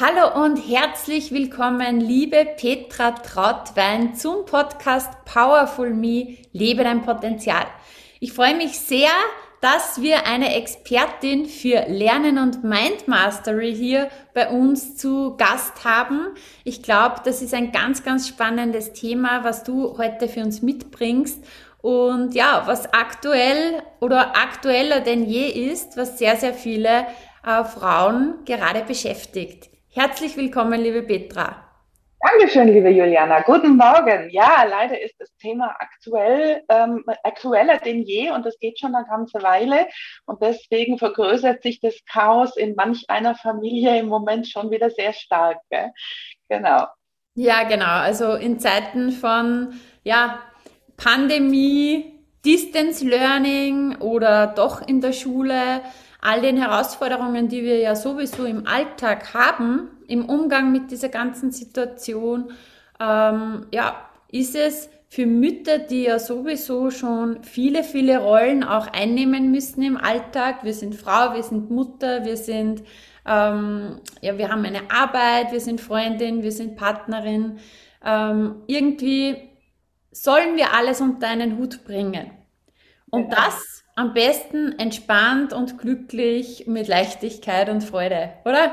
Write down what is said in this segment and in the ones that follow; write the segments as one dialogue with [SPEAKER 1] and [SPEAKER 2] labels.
[SPEAKER 1] Hallo und herzlich willkommen, liebe Petra Trautwein zum Podcast Powerful Me, lebe dein Potenzial. Ich freue mich sehr, dass wir eine Expertin für Lernen und Mind Mastery hier bei uns zu Gast haben. Ich glaube, das ist ein ganz, ganz spannendes Thema, was du heute für uns mitbringst. Und ja, was aktuell oder aktueller denn je ist, was sehr, sehr viele äh, Frauen gerade beschäftigt. Herzlich willkommen, liebe Petra.
[SPEAKER 2] Dankeschön, liebe Juliana. Guten Morgen. Ja, leider ist das Thema aktuell, ähm, aktueller denn je und das geht schon eine ganze Weile. Und deswegen vergrößert sich das Chaos in manch einer Familie im Moment schon wieder sehr stark. Gell?
[SPEAKER 1] Genau. Ja, genau. Also in Zeiten von ja, Pandemie, Distance Learning oder doch in der Schule all den Herausforderungen, die wir ja sowieso im Alltag haben, im Umgang mit dieser ganzen Situation, ähm, ja, ist es für Mütter, die ja sowieso schon viele, viele Rollen auch einnehmen müssen im Alltag. Wir sind Frau, wir sind Mutter, wir sind, ähm, ja, wir haben eine Arbeit, wir sind Freundin, wir sind Partnerin. Ähm, irgendwie sollen wir alles unter einen Hut bringen. Und genau. das am besten entspannt und glücklich mit Leichtigkeit und Freude, oder?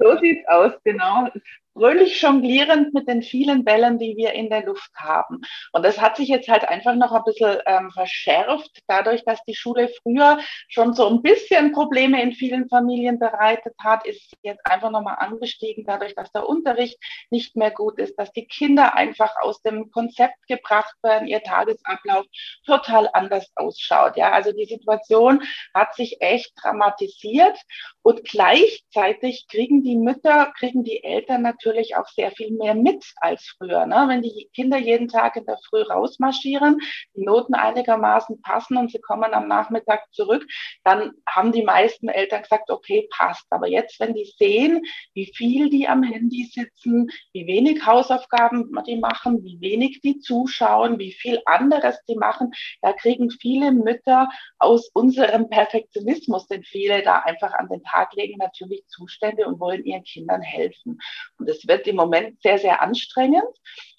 [SPEAKER 2] So sieht's aus, genau fröhlich jonglierend mit den vielen Bällen, die wir in der Luft haben. Und das hat sich jetzt halt einfach noch ein bisschen ähm, verschärft, dadurch, dass die Schule früher schon so ein bisschen Probleme in vielen Familien bereitet hat, ist jetzt einfach nochmal angestiegen, dadurch, dass der Unterricht nicht mehr gut ist, dass die Kinder einfach aus dem Konzept gebracht werden, ihr Tagesablauf total anders ausschaut. Ja, also die Situation hat sich echt dramatisiert und gleichzeitig kriegen die Mütter, kriegen die Eltern natürlich natürlich auch sehr viel mehr mit als früher. Ne? Wenn die Kinder jeden Tag in der Früh rausmarschieren, die Noten einigermaßen passen und sie kommen am Nachmittag zurück, dann haben die meisten Eltern gesagt, okay, passt. Aber jetzt, wenn die sehen, wie viel die am Handy sitzen, wie wenig Hausaufgaben die machen, wie wenig die zuschauen, wie viel anderes die machen, da kriegen viele Mütter aus unserem Perfektionismus, den viele da einfach an den Tag legen, natürlich Zustände und wollen ihren Kindern helfen. Und es wird im Moment sehr, sehr anstrengend,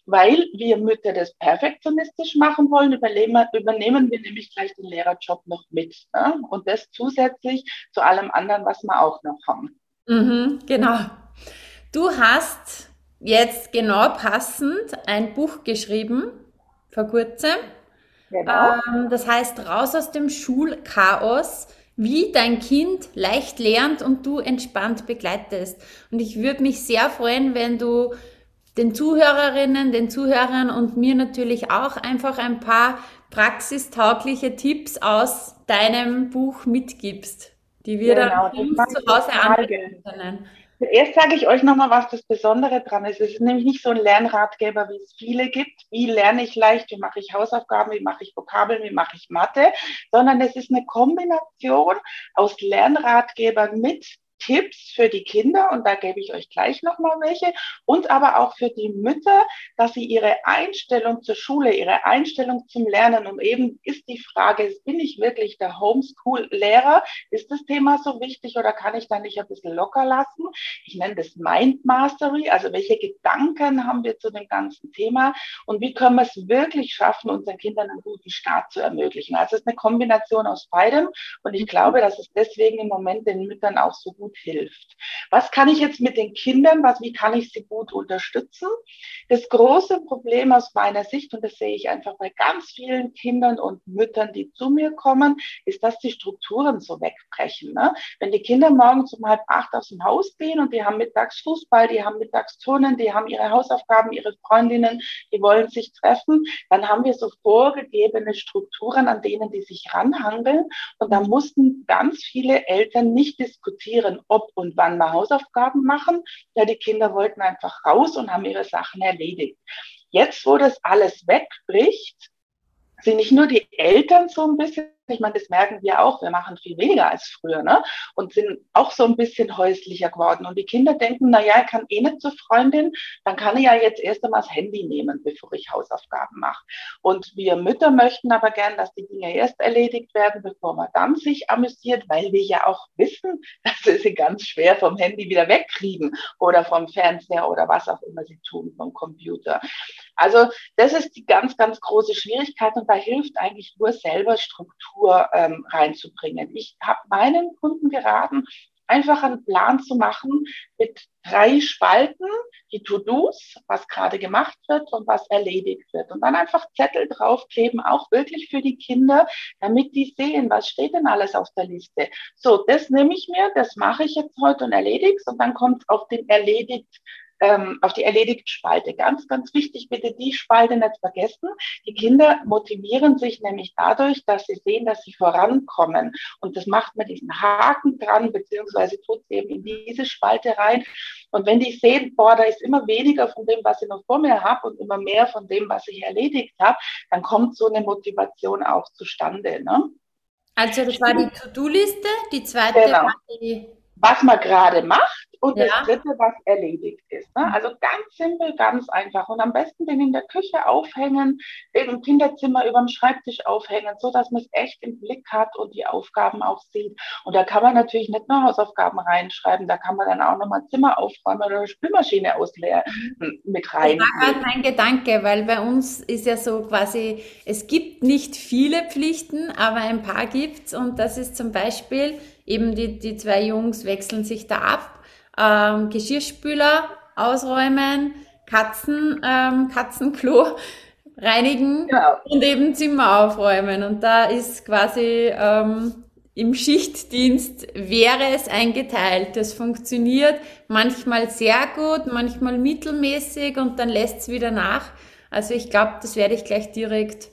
[SPEAKER 2] weil wir Mütter das perfektionistisch machen wollen, übernehmen, übernehmen wir nämlich gleich den Lehrerjob noch mit. Ne? Und das zusätzlich zu allem anderen, was wir auch noch haben.
[SPEAKER 1] Mhm, genau. Du hast jetzt genau passend ein Buch geschrieben, vor kurzem. Genau. Ähm, das heißt, raus aus dem Schulchaos, wie dein Kind leicht lernt und du entspannt begleitest. Und ich würde mich sehr freuen, wenn du den Zuhörerinnen, den Zuhörern und mir natürlich auch einfach ein paar praxistaugliche Tipps aus deinem Buch mitgibst, die wir genau, dann zu Hause anwenden können.
[SPEAKER 2] Zuerst sage ich euch nochmal, was das Besondere dran ist. Es ist nämlich nicht so ein Lernratgeber, wie es viele gibt. Wie lerne ich leicht, wie mache ich Hausaufgaben, wie mache ich Vokabeln, wie mache ich Mathe, sondern es ist eine Kombination aus Lernratgebern mit Tipps für die Kinder und da gebe ich euch gleich nochmal welche und aber auch für die Mütter, dass sie ihre Einstellung zur Schule, ihre Einstellung zum Lernen und eben ist die Frage, bin ich wirklich der Homeschool-Lehrer? Ist das Thema so wichtig oder kann ich da nicht ein bisschen locker lassen? Ich nenne das Mind Mastery, also welche Gedanken haben wir zu dem ganzen Thema und wie können wir es wirklich schaffen, unseren Kindern einen guten Start zu ermöglichen? Also es ist eine Kombination aus beidem und ich glaube, dass es deswegen im Moment den Müttern auch so gut hilft. Was kann ich jetzt mit den Kindern, was, wie kann ich sie gut unterstützen? Das große Problem aus meiner Sicht, und das sehe ich einfach bei ganz vielen Kindern und Müttern, die zu mir kommen, ist, dass die Strukturen so wegbrechen. Ne? Wenn die Kinder morgens um halb acht aus dem Haus gehen und die haben mittags Fußball, die haben mittags Turnen, die haben ihre Hausaufgaben, ihre Freundinnen, die wollen sich treffen, dann haben wir so vorgegebene Strukturen, an denen die sich ranhangeln. Und da mussten ganz viele Eltern nicht diskutieren ob und wann wir Hausaufgaben machen. Ja, die Kinder wollten einfach raus und haben ihre Sachen erledigt. Jetzt, wo das alles wegbricht, sind nicht nur die Eltern so ein bisschen ich meine, das merken wir auch. Wir machen viel weniger als früher, ne? Und sind auch so ein bisschen häuslicher geworden. Und die Kinder denken, na ja, ich kann eh nicht zur Freundin, dann kann ich ja jetzt erst einmal das Handy nehmen, bevor ich Hausaufgaben mache. Und wir Mütter möchten aber gern, dass die Dinge erst erledigt werden, bevor man dann sich amüsiert, weil wir ja auch wissen, dass sie sie ganz schwer vom Handy wieder wegkriegen oder vom Fernseher oder was auch immer sie tun, vom Computer. Also das ist die ganz, ganz große Schwierigkeit und da hilft eigentlich nur selber Struktur Struktur ähm, reinzubringen. Ich habe meinen Kunden geraten, einfach einen Plan zu machen mit drei Spalten, die To-Dos, was gerade gemacht wird und was erledigt wird. Und dann einfach Zettel draufkleben, auch wirklich für die Kinder, damit die sehen, was steht denn alles auf der Liste. So, das nehme ich mir, das mache ich jetzt heute und erledige und dann kommt auf den erledigt ähm, auf die Erledigt-Spalte. Ganz, ganz wichtig, bitte die Spalte nicht vergessen. Die Kinder motivieren sich nämlich dadurch, dass sie sehen, dass sie vorankommen. Und das macht man diesen Haken dran, beziehungsweise tut sie eben in diese Spalte rein. Und wenn die sehen, boah, da ist immer weniger von dem, was ich noch vor mir habe und immer mehr von dem, was ich erledigt habe, dann kommt so eine Motivation auch zustande. Ne?
[SPEAKER 1] Also das war die To-Do-Liste, die zweite genau. war die
[SPEAKER 2] was man gerade macht und ja. das dritte, was erledigt ist. Ne? Also ganz simpel, ganz einfach. Und am besten den in der Küche aufhängen, im Kinderzimmer über dem Schreibtisch aufhängen, so dass man es echt im Blick hat und die Aufgaben auch sieht. Und da kann man natürlich nicht nur Hausaufgaben reinschreiben, da kann man dann auch nochmal Zimmer aufräumen oder eine Spülmaschine ausleeren mhm. mit rein.
[SPEAKER 1] Das war gerade mein Gedanke, weil bei uns ist ja so quasi, es gibt nicht viele Pflichten, aber ein paar gibt's und das ist zum Beispiel eben die, die zwei Jungs wechseln sich da ab. Ähm, Geschirrspüler ausräumen, Katzen, ähm, Katzenklo reinigen genau. und eben Zimmer aufräumen. Und da ist quasi ähm, im Schichtdienst wäre es eingeteilt. Das funktioniert manchmal sehr gut, manchmal mittelmäßig und dann lässt es wieder nach. Also ich glaube, das werde ich gleich direkt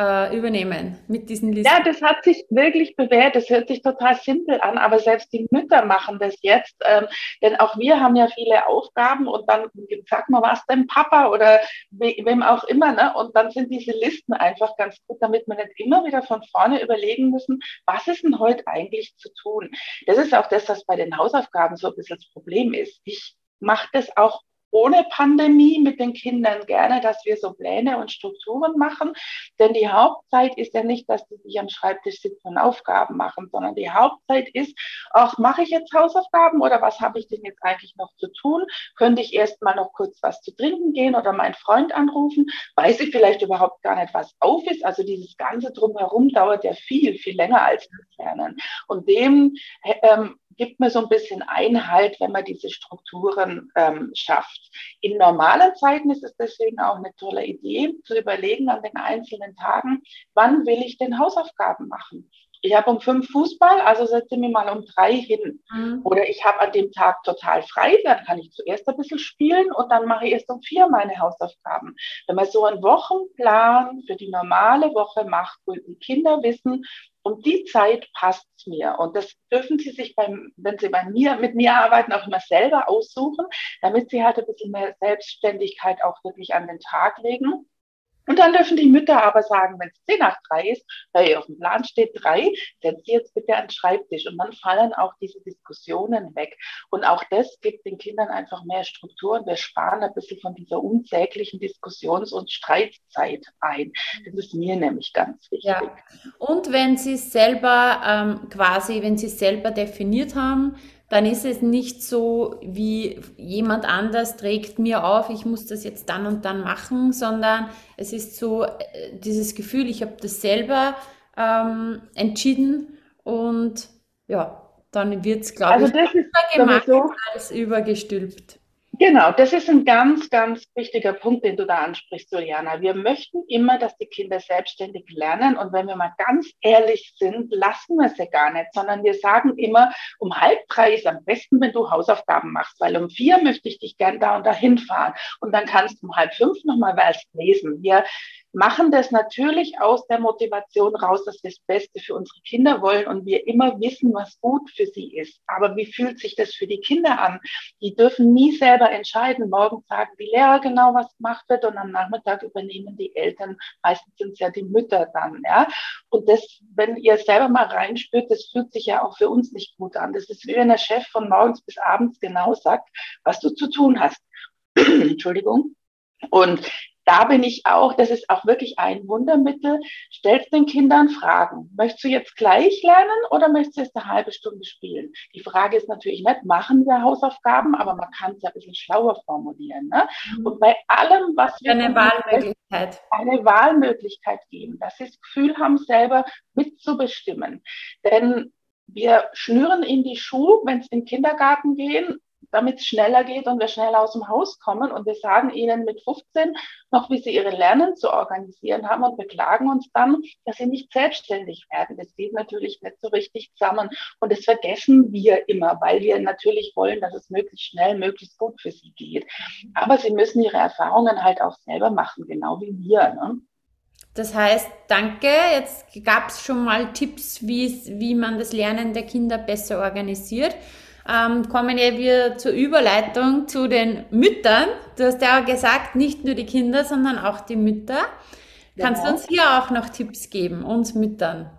[SPEAKER 1] äh, übernehmen mit diesen
[SPEAKER 2] Listen? Ja, das hat sich wirklich bewährt. Das hört sich total simpel an, aber selbst die Mütter machen das jetzt. Ähm, denn auch wir haben ja viele Aufgaben und dann sag mal, was denn Papa oder we wem auch immer. Ne? Und dann sind diese Listen einfach ganz gut, damit wir nicht immer wieder von vorne überlegen müssen, was ist denn heute eigentlich zu tun. Das ist auch das, was bei den Hausaufgaben so ein bisschen das Problem ist. Ich mache das auch ohne Pandemie mit den Kindern gerne, dass wir so Pläne und Strukturen machen. Denn die Hauptzeit ist ja nicht, dass die sich am Schreibtisch sitzen und Aufgaben machen, sondern die Hauptzeit ist, auch mache ich jetzt Hausaufgaben oder was habe ich denn jetzt eigentlich noch zu tun? Könnte ich erst mal noch kurz was zu trinken gehen oder meinen Freund anrufen? Weiß ich vielleicht überhaupt gar nicht, was auf ist? Also dieses ganze Drumherum dauert ja viel, viel länger als das Lernen. Und dem ähm, gibt mir so ein bisschen Einhalt, wenn man diese Strukturen ähm, schafft. In normalen Zeiten ist es deswegen auch eine tolle Idee, zu überlegen an den einzelnen Tagen, wann will ich denn Hausaufgaben machen? Ich habe um fünf Fußball, also setze mir mal um drei hin. Mhm. Oder ich habe an dem Tag total frei, dann kann ich zuerst ein bisschen spielen und dann mache ich erst um vier meine Hausaufgaben. Wenn man so einen Wochenplan für die normale Woche macht, wo die Kinder wissen, um die Zeit passt es mir. Und das dürfen Sie sich beim, wenn Sie bei mir, mit mir arbeiten, auch immer selber aussuchen, damit Sie halt ein bisschen mehr Selbstständigkeit auch wirklich an den Tag legen. Und dann dürfen die Mütter aber sagen, wenn es 10 nach 3 ist, weil auf dem Plan steht 3, setz sie jetzt bitte an den Schreibtisch. Und dann fallen auch diese Diskussionen weg. Und auch das gibt den Kindern einfach mehr Struktur und wir sparen ein bisschen von dieser unsäglichen Diskussions- und Streitzeit ein. Das ist mir nämlich ganz wichtig. Ja.
[SPEAKER 1] Und wenn sie es selber ähm, quasi, wenn sie es selber definiert haben, dann ist es nicht so, wie jemand anders trägt mir auf, ich muss das jetzt dann und dann machen, sondern es ist so äh, dieses Gefühl, ich habe das selber ähm, entschieden und ja, dann wird es, glaube also ich,
[SPEAKER 2] ist gemacht
[SPEAKER 1] als übergestülpt.
[SPEAKER 2] Genau, das ist ein ganz, ganz wichtiger Punkt, den du da ansprichst, Juliana. Wir möchten immer, dass die Kinder selbstständig lernen. Und wenn wir mal ganz ehrlich sind, lassen wir sie gar nicht, sondern wir sagen immer, um halb drei ist am besten, wenn du Hausaufgaben machst, weil um vier möchte ich dich gern da und dahin fahren. Und dann kannst du um halb fünf nochmal was lesen. Wir machen das natürlich aus der Motivation raus, dass wir das Beste für unsere Kinder wollen und wir immer wissen, was gut für sie ist. Aber wie fühlt sich das für die Kinder an? Die dürfen nie selber entscheiden. Morgen sagen die Lehrer genau, was gemacht wird und am Nachmittag übernehmen die Eltern, meistens sind es ja die Mütter dann, ja. Und das, wenn ihr selber mal reinspürt, das fühlt sich ja auch für uns nicht gut an. Das ist wie wenn der Chef von morgens bis abends genau sagt, was du zu tun hast. Entschuldigung. Und da bin ich auch, das ist auch wirklich ein Wundermittel. Stellt den Kindern Fragen. Möchtest du jetzt gleich lernen oder möchtest du jetzt eine halbe Stunde spielen? Die Frage ist natürlich nicht, machen wir Hausaufgaben, aber man kann es ja ein bisschen schlauer formulieren. Ne? Mhm. Und bei allem, was
[SPEAKER 1] wir. Eine Wahlmöglichkeit.
[SPEAKER 2] Eine Wahlmöglichkeit geben, dass sie das Gefühl haben, selber mitzubestimmen. Denn wir schnüren in die Schuhe, wenn es in den Kindergarten gehen, damit es schneller geht und wir schneller aus dem Haus kommen. Und wir sagen ihnen mit 15 noch, wie sie ihre Lernen zu organisieren haben und beklagen uns dann, dass sie nicht selbstständig werden. Das geht natürlich nicht so richtig zusammen. Und das vergessen wir immer, weil wir natürlich wollen, dass es möglichst schnell, möglichst gut für sie geht. Aber sie müssen ihre Erfahrungen halt auch selber machen, genau wie wir. Ne?
[SPEAKER 1] Das heißt, danke. Jetzt gab es schon mal Tipps, wie man das Lernen der Kinder besser organisiert ähm, kommen wir zur Überleitung zu den Müttern. Du hast ja gesagt, nicht nur die Kinder, sondern auch die Mütter. Kannst ja. du uns hier auch noch Tipps geben, uns Müttern?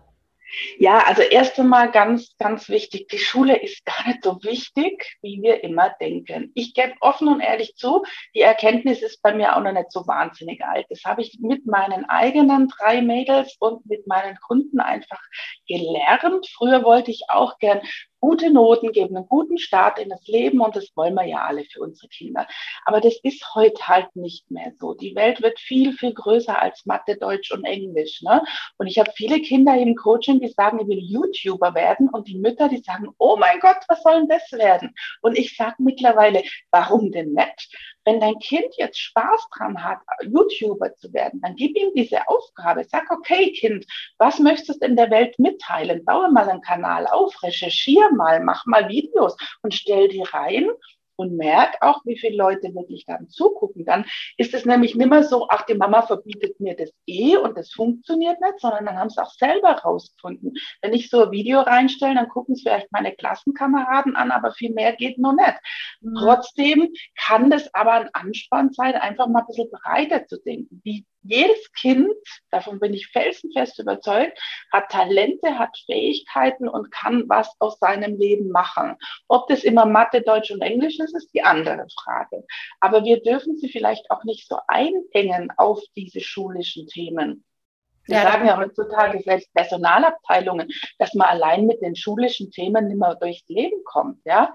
[SPEAKER 2] Ja, also erst einmal ganz, ganz wichtig, die Schule ist gar nicht so wichtig, wie wir immer denken. Ich gebe offen und ehrlich zu, die Erkenntnis ist bei mir auch noch nicht so wahnsinnig alt. Das habe ich mit meinen eigenen drei Mädels und mit meinen Kunden einfach gelernt. Früher wollte ich auch gern gute Noten geben, einen guten Start in das Leben und das wollen wir ja alle für unsere Kinder. Aber das ist heute halt nicht mehr so. Die Welt wird viel, viel größer als Mathe, Deutsch und Englisch. Ne? Und ich habe viele Kinder im Coaching, die sagen, ich will YouTuber werden und die Mütter, die sagen, oh mein Gott, was soll denn das werden? Und ich sage mittlerweile, warum denn nicht? Wenn dein Kind jetzt Spaß dran hat, YouTuber zu werden, dann gib ihm diese Aufgabe. Sag, okay, Kind, was möchtest du in der Welt mitteilen? Baue mal einen Kanal auf, recherchiere mal, mach mal Videos und stell die rein und merk auch, wie viele Leute wirklich dann zugucken. Dann ist es nämlich nicht mehr so, ach, die Mama verbietet mir das eh und das funktioniert nicht, sondern dann haben sie auch selber rausgefunden. Wenn ich so ein Video reinstelle, dann gucken es vielleicht meine Klassenkameraden an, aber viel mehr geht noch nicht. Mhm. Trotzdem kann das aber ein Anspann sein, einfach mal ein bisschen breiter zu denken. Wie jedes Kind, davon bin ich felsenfest überzeugt, hat Talente, hat Fähigkeiten und kann was aus seinem Leben machen. Ob das immer Mathe, Deutsch und Englisch ist, ist die andere Frage. Aber wir dürfen sie vielleicht auch nicht so einengen auf diese schulischen Themen. Wir ja, sagen ja heutzutage selbst Personalabteilungen, dass man allein mit den schulischen Themen nicht mehr durchs Leben kommt. Ja?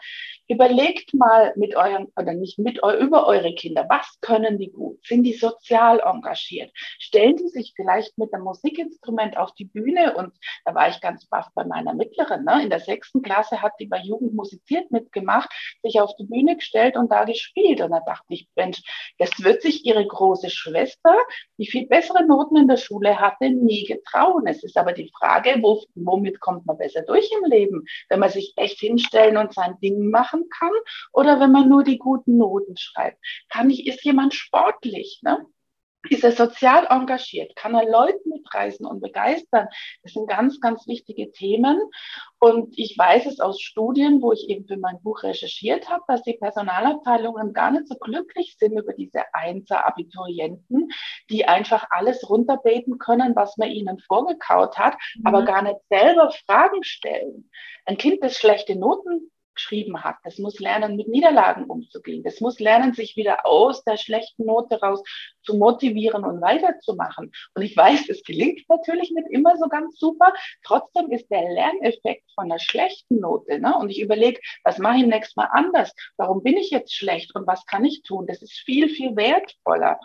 [SPEAKER 2] Überlegt mal mit euren, oder nicht mit über eure Kinder, was können die gut? Sind die sozial engagiert? Stellen die sich vielleicht mit einem Musikinstrument auf die Bühne? Und da war ich ganz baff bei meiner Mittleren. Ne? In der sechsten Klasse hat die bei Jugend musiziert mitgemacht, sich auf die Bühne gestellt und da gespielt. Und da dachte ich, Mensch, das wird sich ihre große Schwester, die viel bessere Noten in der Schule hat, hatte nie getrauen. Es ist aber die Frage, wo, womit kommt man besser durch im Leben? Wenn man sich echt hinstellen und sein Ding machen kann oder wenn man nur die guten Noten schreibt? Kann ich, ist jemand sportlich? Ne? Ist er sozial engagiert? Kann er Leute mitreißen und begeistern? Das sind ganz, ganz wichtige Themen. Und ich weiß es aus Studien, wo ich eben für mein Buch recherchiert habe, dass die Personalabteilungen gar nicht so glücklich sind über diese Einser-Abiturienten, die einfach alles runterbeten können, was man ihnen vorgekaut hat, mhm. aber gar nicht selber Fragen stellen. Ein Kind, das schlechte Noten geschrieben hat. Das muss lernen, mit Niederlagen umzugehen. Das muss lernen, sich wieder aus der schlechten Note raus zu motivieren und weiterzumachen. Und ich weiß, es gelingt natürlich nicht immer so ganz super. Trotzdem ist der Lerneffekt von der schlechten Note. Ne? Und ich überlege, was mache ich nächstes Mal anders? Warum bin ich jetzt schlecht und was kann ich tun? Das ist viel, viel wertvoller.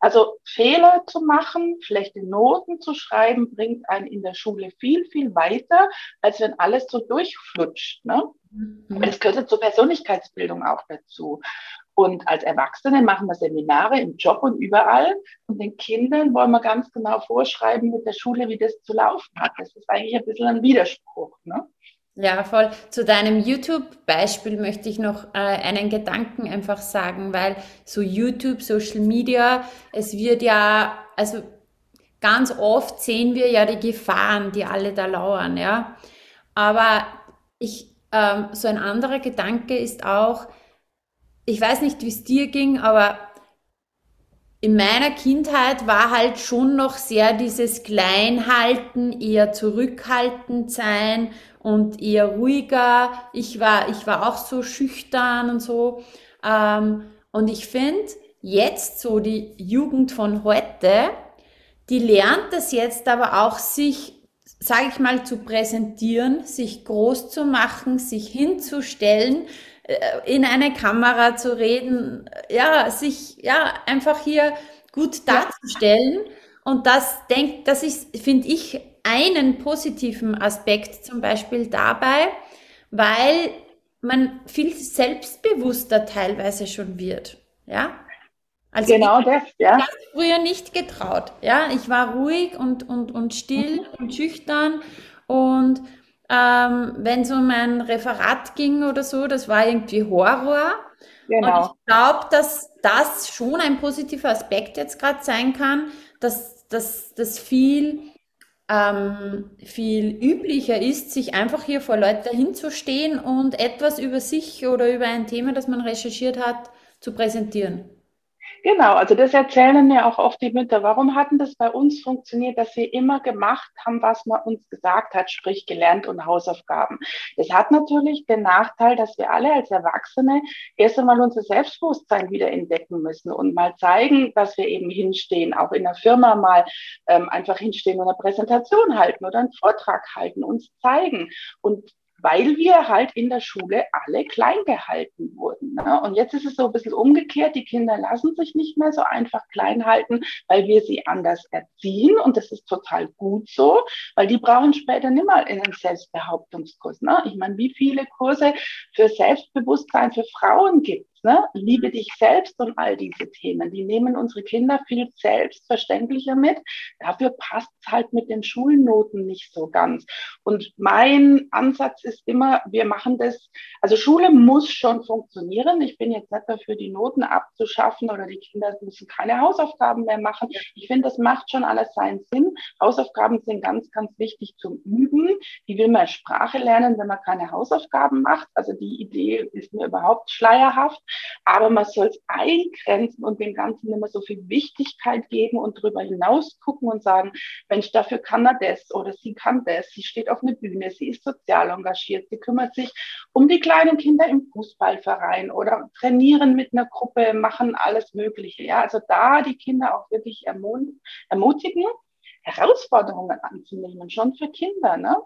[SPEAKER 2] Also Fehler zu machen, schlechte Noten zu schreiben, bringt einen in der Schule viel, viel weiter, als wenn alles so durchflutscht. Ne? Mhm. Es gehört zur Persönlichkeitsbildung auch dazu. Und als Erwachsene machen wir Seminare im Job und überall. Und den Kindern wollen wir ganz genau vorschreiben mit der Schule, wie das zu laufen hat. Das ist eigentlich ein bisschen ein Widerspruch. Ne?
[SPEAKER 1] Ja, voll. Zu deinem YouTube-Beispiel möchte ich noch äh, einen Gedanken einfach sagen, weil so YouTube, Social Media, es wird ja, also ganz oft sehen wir ja die Gefahren, die alle da lauern, ja. Aber ich, ähm, so ein anderer Gedanke ist auch, ich weiß nicht, wie es dir ging, aber in meiner Kindheit war halt schon noch sehr dieses Kleinhalten, eher zurückhaltend sein und eher ruhiger. Ich war, ich war auch so schüchtern und so. Ähm, und ich finde, jetzt so die Jugend von heute, die lernt das jetzt aber auch sich, sage ich mal, zu präsentieren, sich groß zu machen, sich hinzustellen äh, in eine Kamera zu reden, ja, sich ja einfach hier gut darzustellen. Und das denkt, das ist, finde ich, einen positiven Aspekt zum Beispiel dabei, weil man viel selbstbewusster teilweise schon wird. Ja. Also genau ich das, ja. Ich früher nicht getraut. Ja, ich war ruhig und, und, und still mhm. und schüchtern und ähm, wenn es um ein Referat ging oder so, das war irgendwie Horror. Genau. Und ich glaube, dass das schon ein positiver Aspekt jetzt gerade sein kann, dass das viel, ähm, viel üblicher ist, sich einfach hier vor Leuten hinzustehen und etwas über sich oder über ein Thema, das man recherchiert hat, zu präsentieren.
[SPEAKER 2] Genau, also das erzählen ja auch oft die Mütter. Warum hatten das bei uns funktioniert, dass wir immer gemacht haben, was man uns gesagt hat, sprich gelernt und Hausaufgaben. Das hat natürlich den Nachteil, dass wir alle als Erwachsene erst einmal unser Selbstbewusstsein wieder entdecken müssen und mal zeigen, dass wir eben hinstehen, auch in der Firma mal ähm, einfach hinstehen und eine Präsentation halten oder einen Vortrag halten, uns zeigen. Und weil wir halt in der Schule alle klein gehalten wurden. Ne? Und jetzt ist es so ein bisschen umgekehrt. Die Kinder lassen sich nicht mehr so einfach klein halten, weil wir sie anders erziehen. Und das ist total gut so, weil die brauchen später nicht mal einen Selbstbehauptungskurs. Ne? Ich meine, wie viele Kurse für Selbstbewusstsein für Frauen gibt Ne? Liebe dich selbst und all diese Themen. Die nehmen unsere Kinder viel selbstverständlicher mit. Dafür passt es halt mit den Schulnoten nicht so ganz. Und mein Ansatz ist immer, wir machen das, also Schule muss schon funktionieren. Ich bin jetzt nicht dafür, die Noten abzuschaffen oder die Kinder müssen keine Hausaufgaben mehr machen. Ich finde, das macht schon alles seinen Sinn. Hausaufgaben sind ganz, ganz wichtig zum Üben. Wie will man Sprache lernen, wenn man keine Hausaufgaben macht? Also die Idee ist mir überhaupt schleierhaft. Aber man soll es eingrenzen und dem Ganzen immer so viel Wichtigkeit geben und darüber hinaus gucken und sagen, Mensch, dafür kann er das oder sie kann das. Sie steht auf einer Bühne, sie ist sozial engagiert, sie kümmert sich um die kleinen Kinder im Fußballverein oder trainieren mit einer Gruppe, machen alles Mögliche. Ja, also da die Kinder auch wirklich ermutigen, Herausforderungen anzunehmen, schon für Kinder, ne?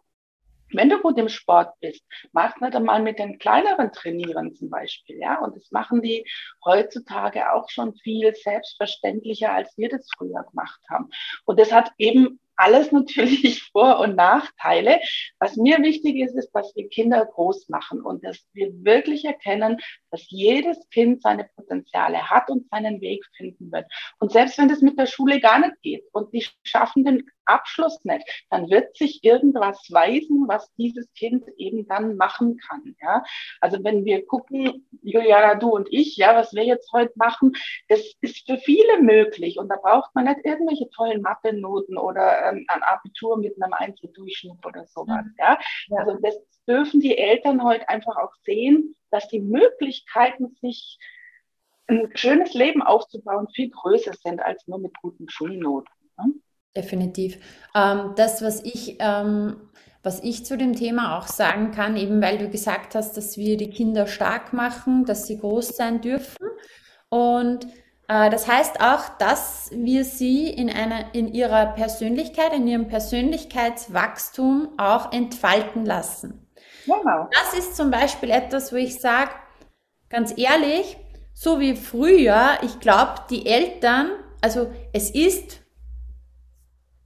[SPEAKER 2] Wenn du gut im Sport bist, mach nicht einmal mit den kleineren trainieren zum Beispiel, ja. Und das machen die heutzutage auch schon viel selbstverständlicher, als wir das früher gemacht haben. Und das hat eben alles natürlich Vor- und Nachteile. Was mir wichtig ist, ist, dass wir Kinder groß machen und dass wir wirklich erkennen, dass jedes Kind seine Potenziale hat und seinen Weg finden wird. Und selbst wenn das mit der Schule gar nicht geht und die schaffen den Abschluss nicht, dann wird sich irgendwas weisen, was dieses Kind eben dann machen kann. Ja? Also wenn wir gucken, Juliana, du und ich, ja, was wir jetzt heute machen, das ist für viele möglich und da braucht man nicht irgendwelche tollen Mathe-Noten oder ähm, ein Abitur mit einem Einzeldurchschnitt oder sowas. Mhm. Ja? Also das dürfen die Eltern heute einfach auch sehen, dass die Möglichkeiten, sich ein schönes Leben aufzubauen, viel größer sind als nur mit guten Schulnoten.
[SPEAKER 1] Definitiv. Ähm, das, was ich, ähm, was ich zu dem Thema auch sagen kann, eben weil du gesagt hast, dass wir die Kinder stark machen, dass sie groß sein dürfen. Und äh, das heißt auch, dass wir sie in, einer, in ihrer Persönlichkeit, in ihrem Persönlichkeitswachstum auch entfalten lassen. Wow. Das ist zum Beispiel etwas, wo ich sage, ganz ehrlich, so wie früher, ich glaube, die Eltern, also es ist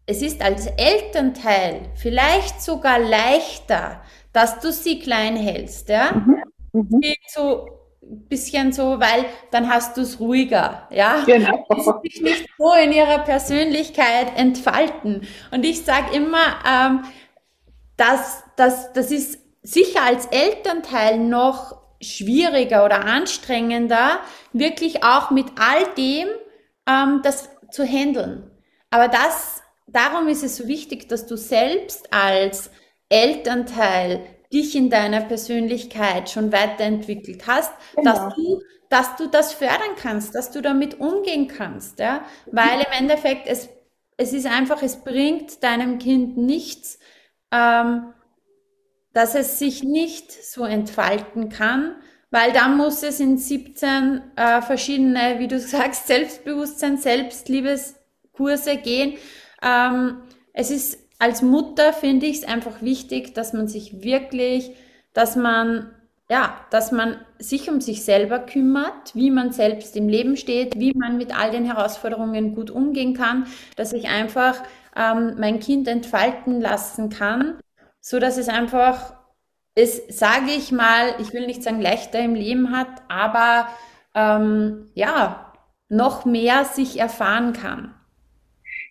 [SPEAKER 1] es ist als Elternteil vielleicht sogar leichter, dass du sie klein hältst, ja? Mhm. Mhm. So bisschen so, weil dann hast du es ruhiger, ja? Genau. Sie sich nicht so in ihrer Persönlichkeit entfalten. Und ich sage immer, ähm, dass, dass das ist sicher als Elternteil noch schwieriger oder anstrengender, wirklich auch mit all dem ähm, das zu handeln. Aber das darum ist es so wichtig, dass du selbst als Elternteil dich in deiner Persönlichkeit schon weiterentwickelt hast, genau. dass du dass du das fördern kannst, dass du damit umgehen kannst, ja, weil im Endeffekt es es ist einfach, es bringt deinem Kind nichts, ähm, dass es sich nicht so entfalten kann, weil dann muss es in 17 äh, verschiedene, wie du sagst, Selbstbewusstsein, Selbstliebeskurse gehen. Ähm, es ist als Mutter finde ich es einfach wichtig, dass man sich wirklich, dass man ja, dass man sich um sich selber kümmert, wie man selbst im Leben steht, wie man mit all den Herausforderungen gut umgehen kann, dass ich einfach ähm, mein Kind entfalten lassen kann, so dass es einfach, es sage ich mal, ich will nicht sagen leichter im Leben hat, aber ähm, ja, noch mehr sich erfahren kann.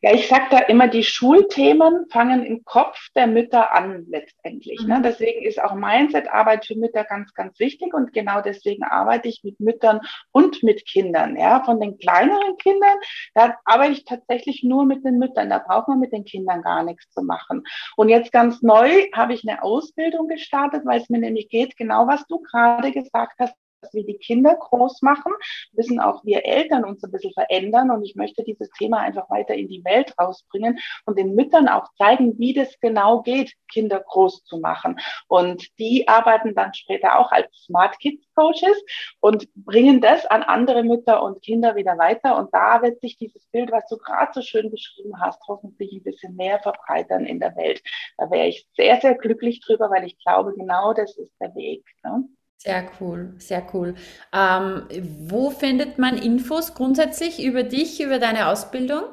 [SPEAKER 2] Ja, ich sage da immer, die Schulthemen fangen im Kopf der Mütter an letztendlich. Ne? Mhm. Ne? Deswegen ist auch Mindset-Arbeit für Mütter ganz, ganz wichtig und genau deswegen arbeite ich mit Müttern und mit Kindern. Ja, von den kleineren Kindern, da arbeite ich tatsächlich nur mit den Müttern. Da braucht man mit den Kindern gar nichts zu machen. Und jetzt ganz neu habe ich eine Ausbildung gestartet, weil es mir nämlich geht, genau was du gerade gesagt hast, dass wir die Kinder groß machen, müssen auch wir Eltern uns ein bisschen verändern. Und ich möchte dieses Thema einfach weiter in die Welt rausbringen und den Müttern auch zeigen, wie das genau geht, Kinder groß zu machen. Und die arbeiten dann später auch als Smart Kids Coaches und bringen das an andere Mütter und Kinder wieder weiter. Und da wird sich dieses Bild, was du gerade so schön beschrieben hast, hoffentlich ein bisschen mehr verbreitern in der Welt. Da wäre ich sehr, sehr glücklich drüber, weil ich glaube, genau das ist der Weg. Ne?
[SPEAKER 1] Sehr cool, sehr cool. Ähm, wo findet man Infos grundsätzlich über dich, über deine Ausbildung?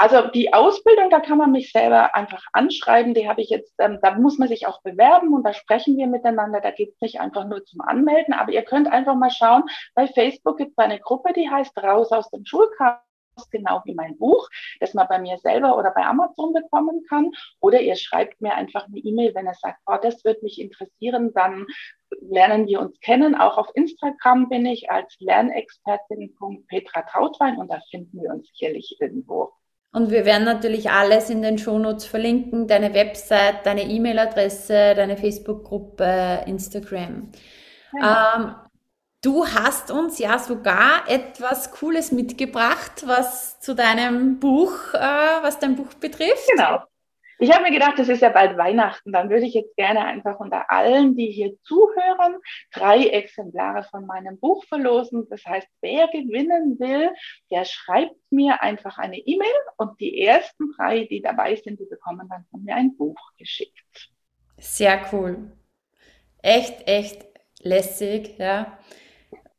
[SPEAKER 2] Also die Ausbildung, da kann man mich selber einfach anschreiben. Die habe ich jetzt, ähm, da muss man sich auch bewerben und da sprechen wir miteinander. Da geht es nicht einfach nur zum Anmelden, aber ihr könnt einfach mal schauen. Bei Facebook gibt es eine Gruppe, die heißt Raus aus dem Schulkasten genau wie mein Buch, das man bei mir selber oder bei Amazon bekommen kann. Oder ihr schreibt mir einfach eine E-Mail, wenn ihr sagt, oh, das würde mich interessieren, dann lernen wir uns kennen. Auch auf Instagram bin ich als Lernexpertin Petra Trautwein und da finden wir uns sicherlich irgendwo.
[SPEAKER 1] Und wir werden natürlich alles in den Shownotes verlinken, deine Website, deine E-Mail-Adresse, deine Facebook-Gruppe, Instagram. Ja. Ähm, Du hast uns ja sogar etwas Cooles mitgebracht, was zu deinem Buch, äh, was dein Buch betrifft.
[SPEAKER 2] Genau. Ich habe mir gedacht, es ist ja bald Weihnachten, dann würde ich jetzt gerne einfach unter allen, die hier zuhören, drei Exemplare von meinem Buch verlosen. Das heißt, wer gewinnen will, der schreibt mir einfach eine E-Mail und die ersten drei, die dabei sind, die bekommen dann von mir ein Buch geschickt.
[SPEAKER 1] Sehr cool. Echt, echt lässig, ja.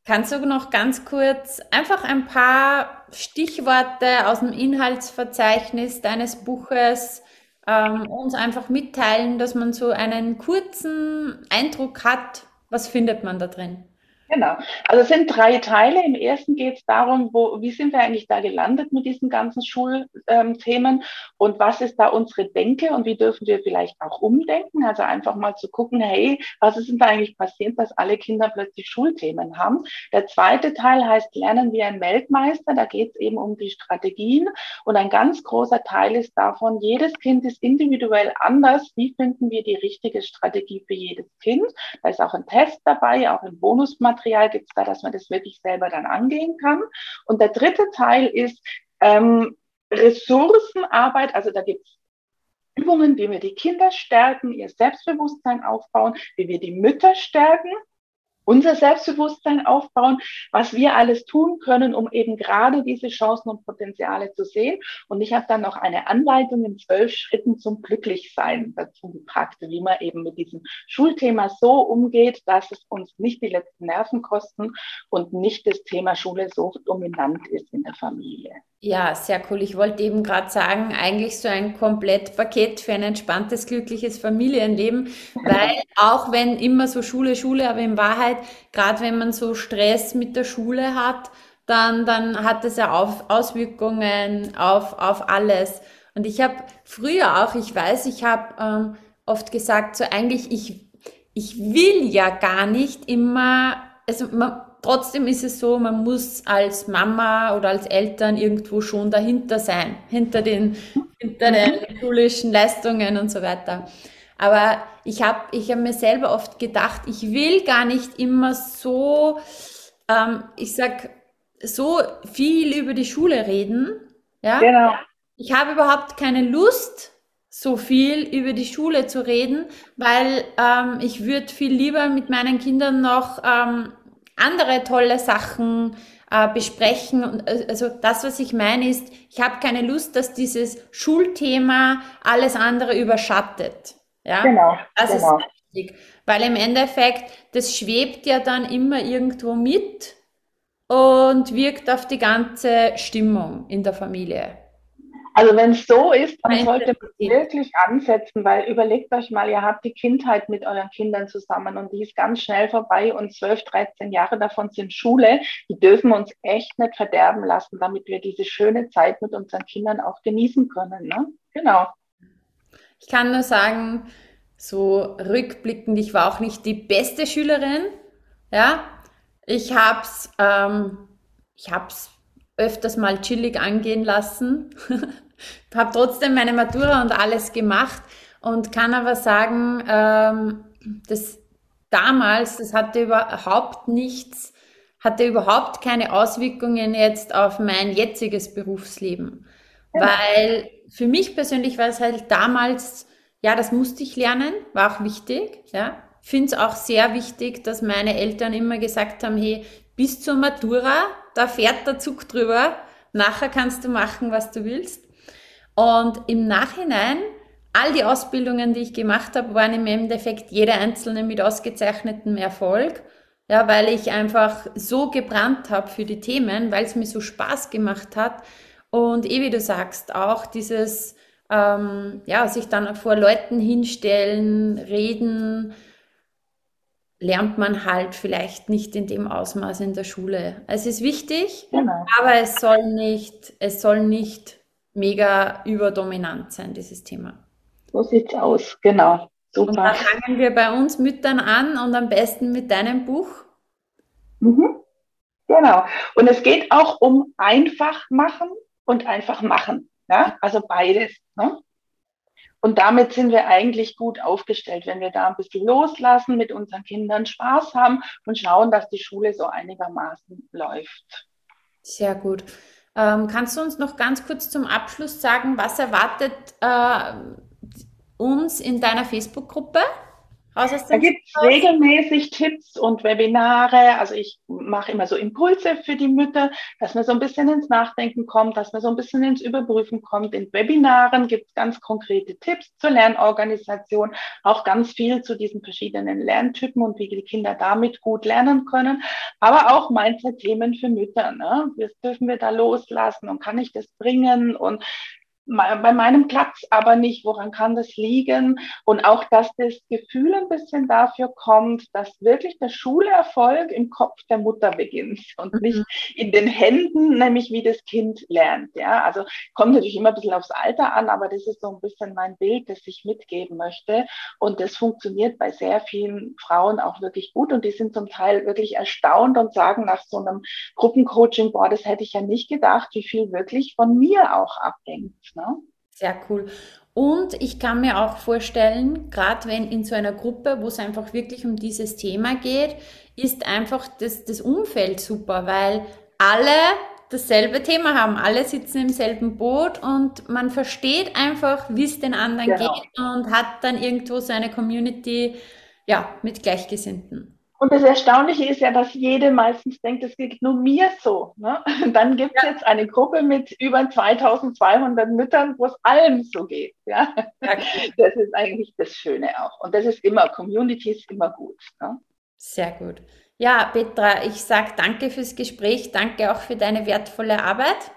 [SPEAKER 1] Kannst du noch ganz kurz einfach ein paar Stichworte aus dem Inhaltsverzeichnis deines Buches ähm, uns einfach mitteilen, dass man so einen kurzen Eindruck hat, was findet man da drin?
[SPEAKER 2] Genau. Also es sind drei Teile. Im ersten geht es darum, wo, wie sind wir eigentlich da gelandet mit diesen ganzen Schulthemen und was ist da unsere Denke und wie dürfen wir vielleicht auch umdenken? Also einfach mal zu gucken, hey, was ist denn da eigentlich passiert, dass alle Kinder plötzlich Schulthemen haben? Der zweite Teil heißt Lernen wie ein Weltmeister. Da geht es eben um die Strategien und ein ganz großer Teil ist davon, jedes Kind ist individuell anders. Wie finden wir die richtige Strategie für jedes Kind? Da ist auch ein Test dabei, auch ein Bonusmaterial Material gibt es da, dass man das wirklich selber dann angehen kann. Und der dritte Teil ist ähm, Ressourcenarbeit, also da gibt es Übungen, wie wir die Kinder stärken, ihr Selbstbewusstsein aufbauen, wie wir die Mütter stärken unser Selbstbewusstsein aufbauen, was wir alles tun können, um eben gerade diese Chancen und Potenziale zu sehen. Und ich habe dann noch eine Anleitung in zwölf Schritten zum Glücklichsein dazu gepackt, wie man eben mit diesem Schulthema so umgeht, dass es uns nicht die letzten Nerven kosten und nicht das Thema Schule so dominant ist in der Familie.
[SPEAKER 1] Ja, sehr cool. Ich wollte eben gerade sagen, eigentlich so ein Komplettpaket für ein entspanntes, glückliches Familienleben, weil auch wenn immer so Schule, Schule, aber in Wahrheit, gerade wenn man so Stress mit der Schule hat, dann, dann hat das ja auf, Auswirkungen auf, auf alles. Und ich habe früher auch, ich weiß, ich habe ähm, oft gesagt, so eigentlich, ich, ich will ja gar nicht immer, also man, trotzdem ist es so, man muss als Mama oder als Eltern irgendwo schon dahinter sein, hinter den, hinter den schulischen Leistungen und so weiter. Aber ich habe ich hab mir selber oft gedacht, ich will gar nicht immer so, ähm, ich sag, so viel über die Schule reden. Ja? Genau. Ich habe überhaupt keine Lust, so viel über die Schule zu reden, weil ähm, ich würde viel lieber mit meinen Kindern noch ähm, andere tolle Sachen äh, besprechen. Und, äh, also das, was ich meine, ist, ich habe keine Lust, dass dieses Schulthema alles andere überschattet. Ja? Genau. Das genau. ist wichtig. Weil im Endeffekt, das schwebt ja dann immer irgendwo mit und wirkt auf die ganze Stimmung in der Familie.
[SPEAKER 2] Also wenn es so ist, dann sollte man wirklich ansetzen, weil überlegt euch mal, ihr habt die Kindheit mit euren Kindern zusammen und die ist ganz schnell vorbei und 12, 13 Jahre davon sind Schule. Die dürfen uns echt nicht verderben lassen, damit wir diese schöne Zeit mit unseren Kindern auch genießen können. Ne? Genau.
[SPEAKER 1] Ich kann nur sagen, so rückblickend, ich war auch nicht die beste Schülerin. Ja, ich hab's, ähm, ich hab's öfters mal chillig angehen lassen. habe trotzdem meine Matura und alles gemacht und kann aber sagen, ähm, dass damals, das hatte überhaupt nichts, hatte überhaupt keine Auswirkungen jetzt auf mein jetziges Berufsleben. Ja. Weil für mich persönlich war es halt damals, ja, das musste ich lernen, war auch wichtig, ja. Finde es auch sehr wichtig, dass meine Eltern immer gesagt haben, hey, bis zur Matura, da fährt der Zug drüber, nachher kannst du machen, was du willst. Und im Nachhinein, all die Ausbildungen, die ich gemacht habe, waren im Endeffekt jede einzelne mit ausgezeichnetem Erfolg. Ja, weil ich einfach so gebrannt habe für die Themen, weil es mir so Spaß gemacht hat. Und eh wie du sagst, auch dieses, ähm, ja, sich dann vor Leuten hinstellen, reden, lernt man halt vielleicht nicht in dem Ausmaß in der Schule. Es ist wichtig, genau. aber es soll nicht, es soll nicht mega überdominant sein, dieses Thema.
[SPEAKER 2] So sieht's aus, genau.
[SPEAKER 1] Super. Und da fangen wir bei uns Müttern an und am besten mit deinem Buch.
[SPEAKER 2] Mhm. Genau. Und es geht auch um einfach machen und einfach machen. Ja? Also beides. Ne? Und damit sind wir eigentlich gut aufgestellt, wenn wir da ein bisschen loslassen, mit unseren Kindern Spaß haben und schauen, dass die Schule so einigermaßen läuft.
[SPEAKER 1] Sehr gut. Ähm, kannst du uns noch ganz kurz zum Abschluss sagen, was erwartet äh, uns in deiner Facebook-Gruppe?
[SPEAKER 2] Da gibt es regelmäßig Tipps und Webinare. Also ich mache immer so Impulse für die Mütter, dass man so ein bisschen ins Nachdenken kommt, dass man so ein bisschen ins Überprüfen kommt. In Webinaren gibt es ganz konkrete Tipps zur Lernorganisation, auch ganz viel zu diesen verschiedenen Lerntypen und wie die Kinder damit gut lernen können. Aber auch Mindset-Themen für Mütter. Ne? Was dürfen wir da loslassen und kann ich das bringen? Und bei meinem klappt aber nicht, woran kann das liegen? Und auch, dass das Gefühl ein bisschen dafür kommt, dass wirklich der Schulerfolg im Kopf der Mutter beginnt und mhm. nicht in den Händen, nämlich wie das Kind lernt. Ja, also kommt natürlich immer ein bisschen aufs Alter an, aber das ist so ein bisschen mein Bild, das ich mitgeben möchte. Und das funktioniert bei sehr vielen Frauen auch wirklich gut. Und die sind zum Teil wirklich erstaunt und sagen nach so einem Gruppencoaching, boah, das hätte ich ja nicht gedacht, wie viel wirklich von mir auch abhängt.
[SPEAKER 1] Ne? Sehr cool. Und ich kann mir auch vorstellen, gerade wenn in so einer Gruppe, wo es einfach wirklich um dieses Thema geht, ist einfach das, das Umfeld super, weil alle dasselbe Thema haben, alle sitzen im selben Boot und man versteht einfach, wie es den anderen genau. geht und hat dann irgendwo so eine Community ja, mit Gleichgesinnten.
[SPEAKER 2] Und das Erstaunliche ist ja, dass jede meistens denkt, es geht nur mir so. Ne? Dann gibt es ja. jetzt eine Gruppe mit über 2200 Müttern, wo es allen so geht. Ja? ja das ist eigentlich das Schöne auch. Und das ist immer, Community ist immer gut. Ne?
[SPEAKER 1] Sehr gut. Ja, Petra, ich sage danke fürs Gespräch, danke auch für deine wertvolle Arbeit.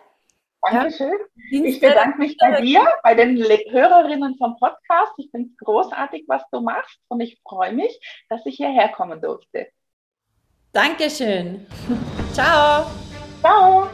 [SPEAKER 2] Dankeschön. Ja. Ich bedanke mich bei dir, bei den Hörerinnen vom Podcast. Ich finde es großartig, was du machst und ich freue mich, dass ich hierher kommen durfte.
[SPEAKER 1] Dankeschön. Ciao.
[SPEAKER 2] Ciao.